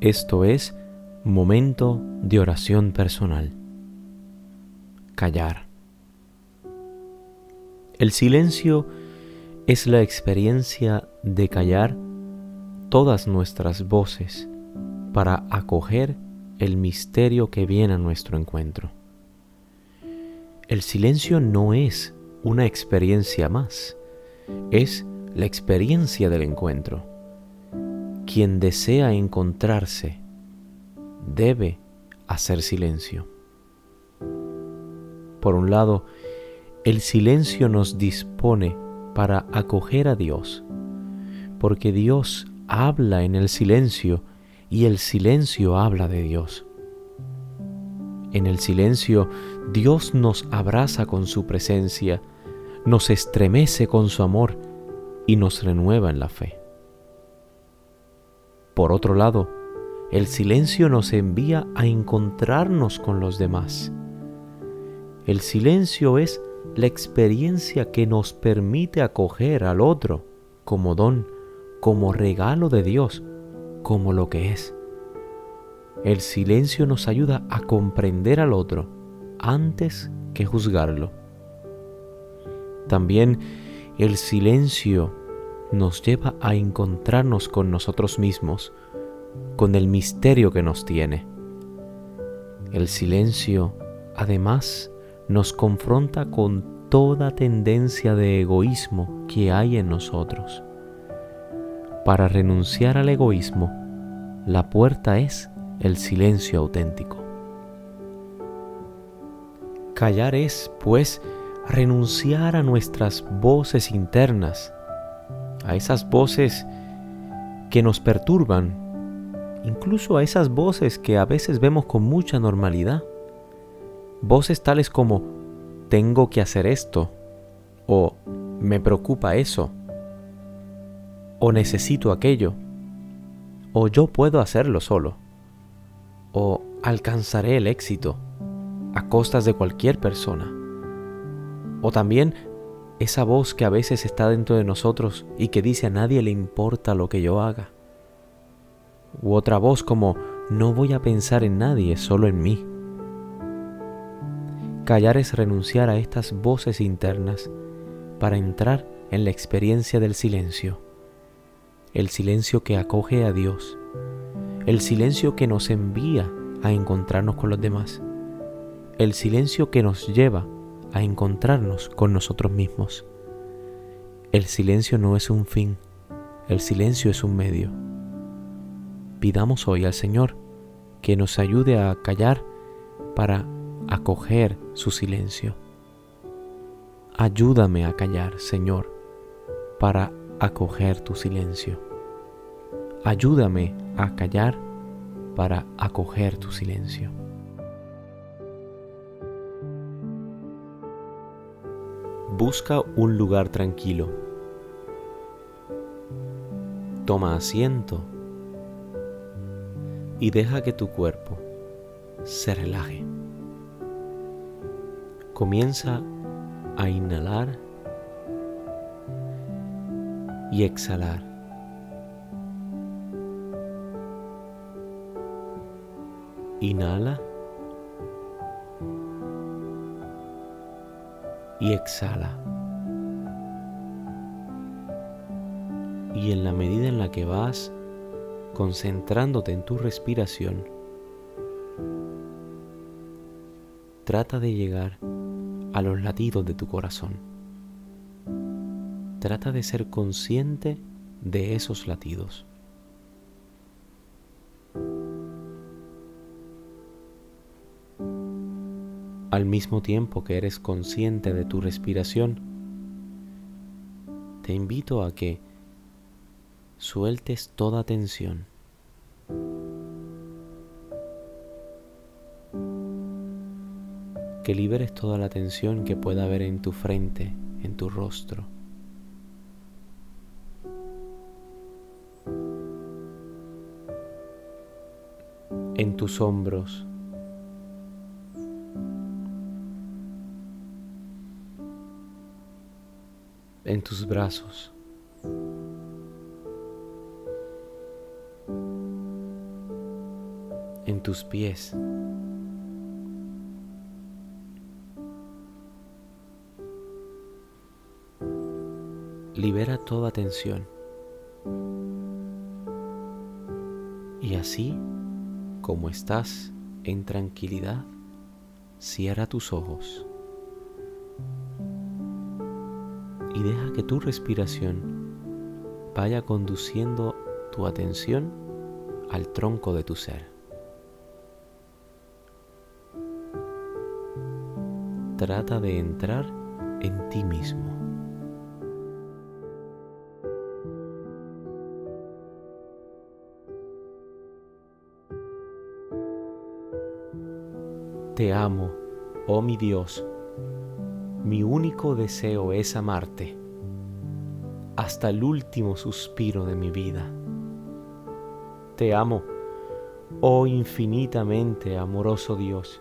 Esto es momento de oración personal. Callar. El silencio es la experiencia de callar todas nuestras voces para acoger el misterio que viene a nuestro encuentro. El silencio no es una experiencia más, es la experiencia del encuentro. Quien desea encontrarse debe hacer silencio. Por un lado, el silencio nos dispone para acoger a Dios, porque Dios habla en el silencio y el silencio habla de Dios. En el silencio Dios nos abraza con su presencia, nos estremece con su amor y nos renueva en la fe. Por otro lado, el silencio nos envía a encontrarnos con los demás. El silencio es la experiencia que nos permite acoger al otro como don, como regalo de Dios, como lo que es. El silencio nos ayuda a comprender al otro antes que juzgarlo. También el silencio nos lleva a encontrarnos con nosotros mismos, con el misterio que nos tiene. El silencio, además, nos confronta con toda tendencia de egoísmo que hay en nosotros. Para renunciar al egoísmo, la puerta es el silencio auténtico. Callar es, pues, renunciar a nuestras voces internas, a esas voces que nos perturban, incluso a esas voces que a veces vemos con mucha normalidad. Voces tales como tengo que hacer esto, o me preocupa eso, o necesito aquello, o yo puedo hacerlo solo, o alcanzaré el éxito a costas de cualquier persona. O también esa voz que a veces está dentro de nosotros y que dice a nadie le importa lo que yo haga. U otra voz como no voy a pensar en nadie, solo en mí. Callar es renunciar a estas voces internas para entrar en la experiencia del silencio, el silencio que acoge a Dios, el silencio que nos envía a encontrarnos con los demás, el silencio que nos lleva a encontrarnos con nosotros mismos. El silencio no es un fin, el silencio es un medio. Pidamos hoy al Señor que nos ayude a callar para acoger su silencio. Ayúdame a callar, Señor, para acoger tu silencio. Ayúdame a callar para acoger tu silencio. Busca un lugar tranquilo. Toma asiento y deja que tu cuerpo se relaje. Comienza a inhalar y exhalar. Inhala y exhala. Y en la medida en la que vas concentrándote en tu respiración, trata de llegar a los latidos de tu corazón. Trata de ser consciente de esos latidos. Al mismo tiempo que eres consciente de tu respiración, te invito a que sueltes toda tensión. Que liberes toda la tensión que pueda haber en tu frente, en tu rostro. en tus hombros, en tus brazos. en tus pies. Libera toda tensión. Y así, como estás en tranquilidad, cierra tus ojos y deja que tu respiración vaya conduciendo tu atención al tronco de tu ser. Trata de entrar en ti mismo. Te amo, oh mi Dios. Mi único deseo es amarte hasta el último suspiro de mi vida. Te amo, oh infinitamente amoroso Dios,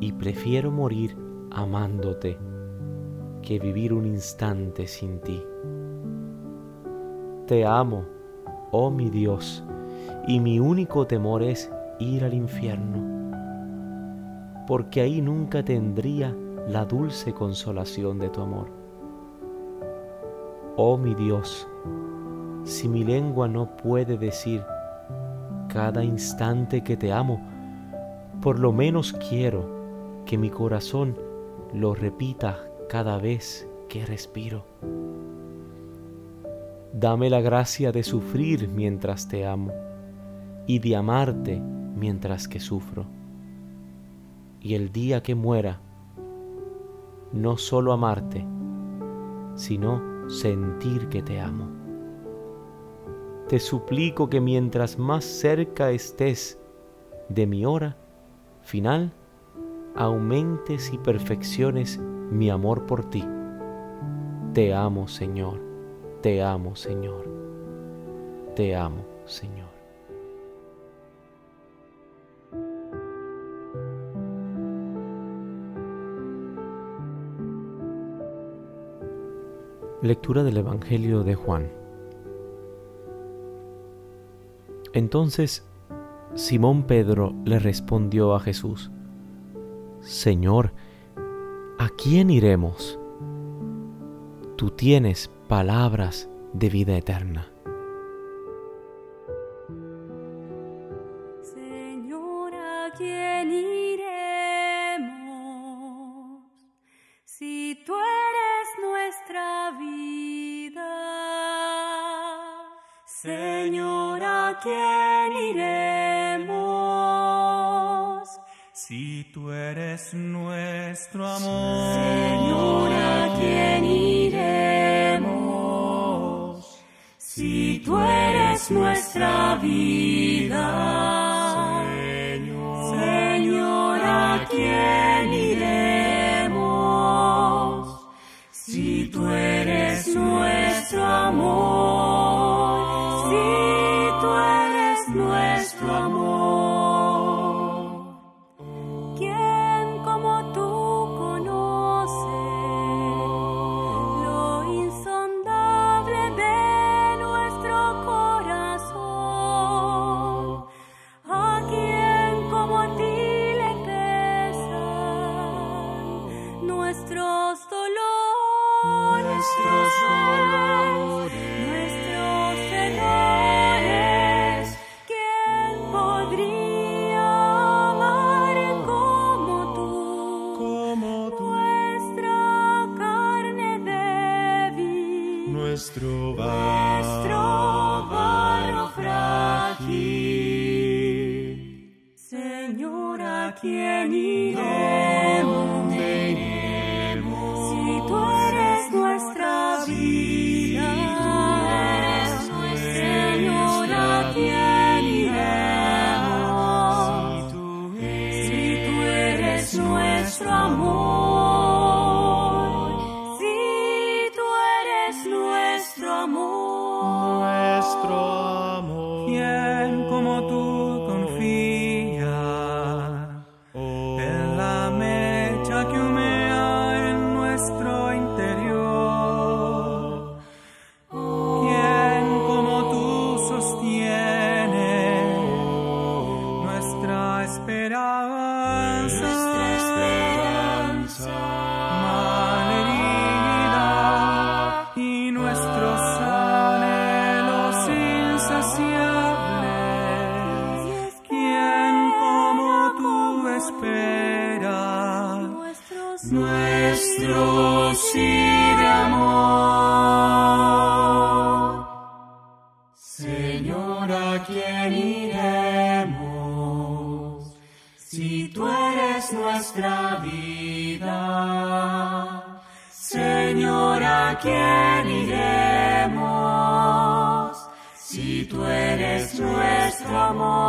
y prefiero morir amándote que vivir un instante sin ti. Te amo, oh mi Dios, y mi único temor es ir al infierno porque ahí nunca tendría la dulce consolación de tu amor. Oh mi Dios, si mi lengua no puede decir cada instante que te amo, por lo menos quiero que mi corazón lo repita cada vez que respiro. Dame la gracia de sufrir mientras te amo y de amarte mientras que sufro y el día que muera, no solo amarte, sino sentir que te amo. Te suplico que mientras más cerca estés de mi hora final, aumentes y perfecciones mi amor por ti. Te amo, Señor, te amo, Señor, te amo, Señor. Lectura del Evangelio de Juan. Entonces Simón Pedro le respondió a Jesús, Señor, ¿a quién iremos? Tú tienes palabras de vida eterna. Si tú eres nuestra vida. Señor, Señor, ¿a quién nuestro amor,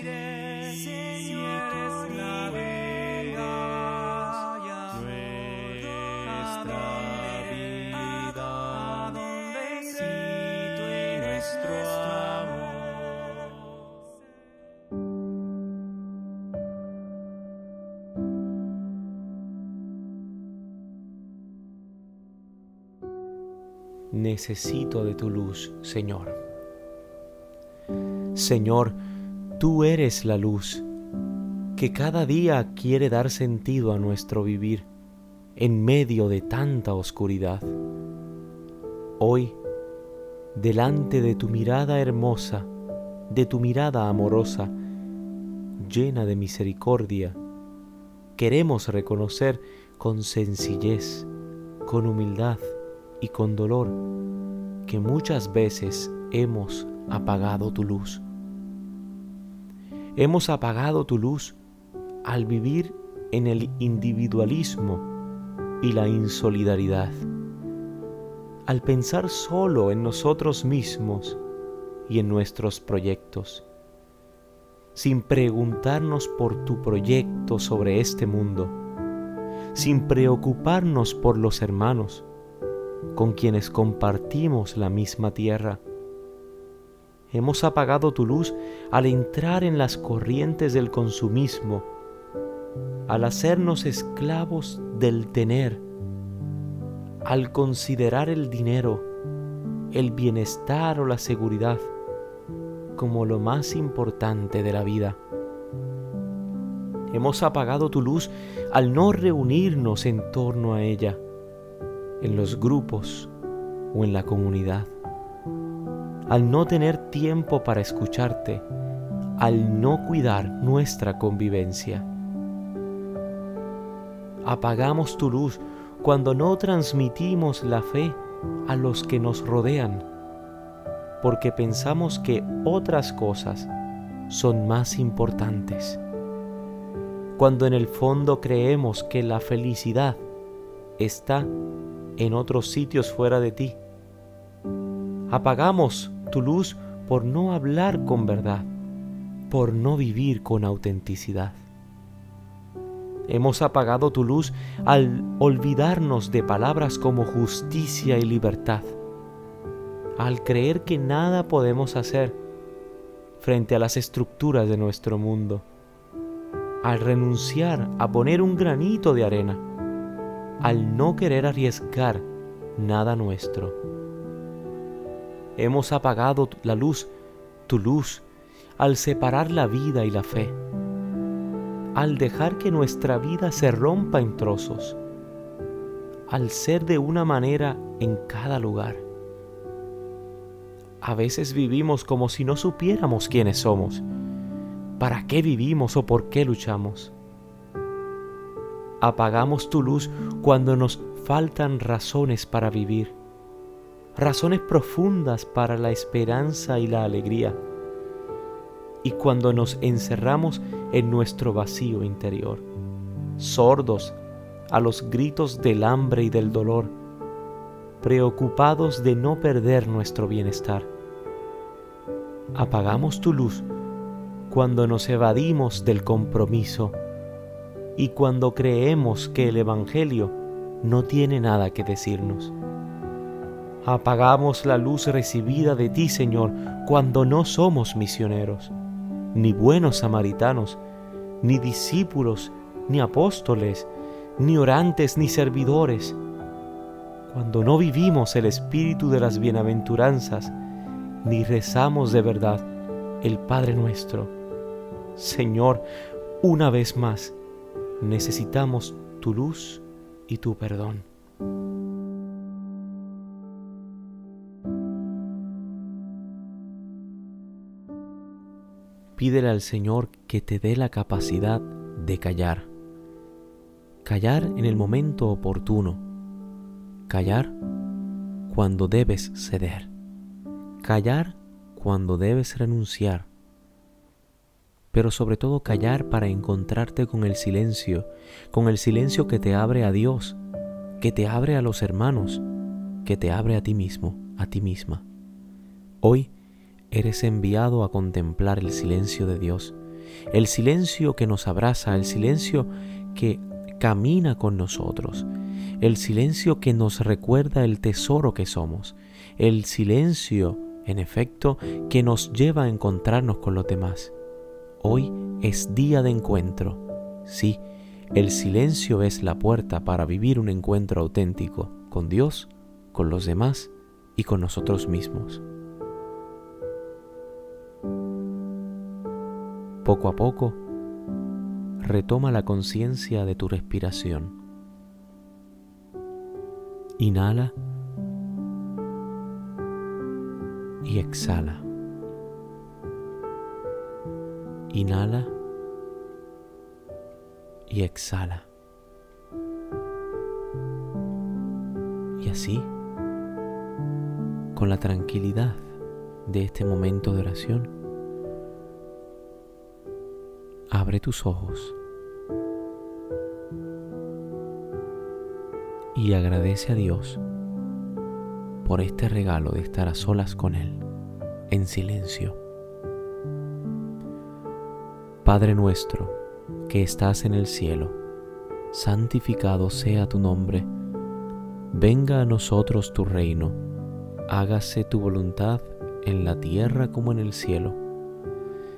iré? Si tú eres la vida y amor, Nuestra vida. ¿a dónde Si iré? tú eres nuestro amor. Necesito de tu luz, Señor. Señor, tú eres la luz que cada día quiere dar sentido a nuestro vivir en medio de tanta oscuridad. Hoy, delante de tu mirada hermosa, de tu mirada amorosa, llena de misericordia, queremos reconocer con sencillez, con humildad y con dolor que muchas veces hemos apagado tu luz. Hemos apagado tu luz al vivir en el individualismo y la insolidaridad, al pensar solo en nosotros mismos y en nuestros proyectos, sin preguntarnos por tu proyecto sobre este mundo, sin preocuparnos por los hermanos con quienes compartimos la misma tierra. Hemos apagado tu luz al entrar en las corrientes del consumismo, al hacernos esclavos del tener, al considerar el dinero, el bienestar o la seguridad como lo más importante de la vida. Hemos apagado tu luz al no reunirnos en torno a ella, en los grupos o en la comunidad, al no tener tiempo para escucharte, al no cuidar nuestra convivencia. Apagamos tu luz cuando no transmitimos la fe a los que nos rodean, porque pensamos que otras cosas son más importantes. Cuando en el fondo creemos que la felicidad está en otros sitios fuera de ti. Apagamos tu luz por no hablar con verdad, por no vivir con autenticidad. Hemos apagado tu luz al olvidarnos de palabras como justicia y libertad, al creer que nada podemos hacer frente a las estructuras de nuestro mundo, al renunciar a poner un granito de arena, al no querer arriesgar nada nuestro. Hemos apagado la luz, tu luz, al separar la vida y la fe, al dejar que nuestra vida se rompa en trozos, al ser de una manera en cada lugar. A veces vivimos como si no supiéramos quiénes somos, para qué vivimos o por qué luchamos. Apagamos tu luz cuando nos faltan razones para vivir, razones profundas para la esperanza y la alegría, y cuando nos encerramos en nuestro vacío interior, sordos a los gritos del hambre y del dolor, preocupados de no perder nuestro bienestar. Apagamos tu luz cuando nos evadimos del compromiso y cuando creemos que el Evangelio no tiene nada que decirnos. Apagamos la luz recibida de ti, Señor, cuando no somos misioneros, ni buenos samaritanos, ni discípulos, ni apóstoles, ni orantes, ni servidores. Cuando no vivimos el espíritu de las bienaventuranzas, ni rezamos de verdad el Padre nuestro. Señor, una vez más, necesitamos tu luz y tu perdón. Pídele al Señor que te dé la capacidad de callar. Callar en el momento oportuno. Callar cuando debes ceder. Callar cuando debes renunciar pero sobre todo callar para encontrarte con el silencio, con el silencio que te abre a Dios, que te abre a los hermanos, que te abre a ti mismo, a ti misma. Hoy eres enviado a contemplar el silencio de Dios, el silencio que nos abraza, el silencio que camina con nosotros, el silencio que nos recuerda el tesoro que somos, el silencio, en efecto, que nos lleva a encontrarnos con los demás. Hoy es día de encuentro. Sí, el silencio es la puerta para vivir un encuentro auténtico con Dios, con los demás y con nosotros mismos. Poco a poco, retoma la conciencia de tu respiración. Inhala y exhala. Inhala y exhala. Y así, con la tranquilidad de este momento de oración, abre tus ojos y agradece a Dios por este regalo de estar a solas con Él, en silencio Padre nuestro, que estás en el cielo, santificado sea tu nombre, venga a nosotros tu reino, hágase tu voluntad en la tierra como en el cielo.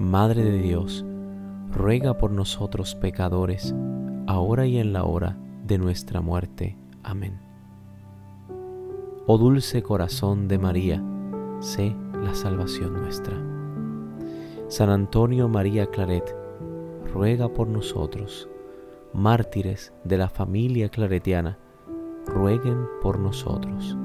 Madre de Dios, ruega por nosotros pecadores, ahora y en la hora de nuestra muerte. Amén. Oh dulce corazón de María, sé la salvación nuestra. San Antonio María Claret, ruega por nosotros. Mártires de la familia claretiana, rueguen por nosotros.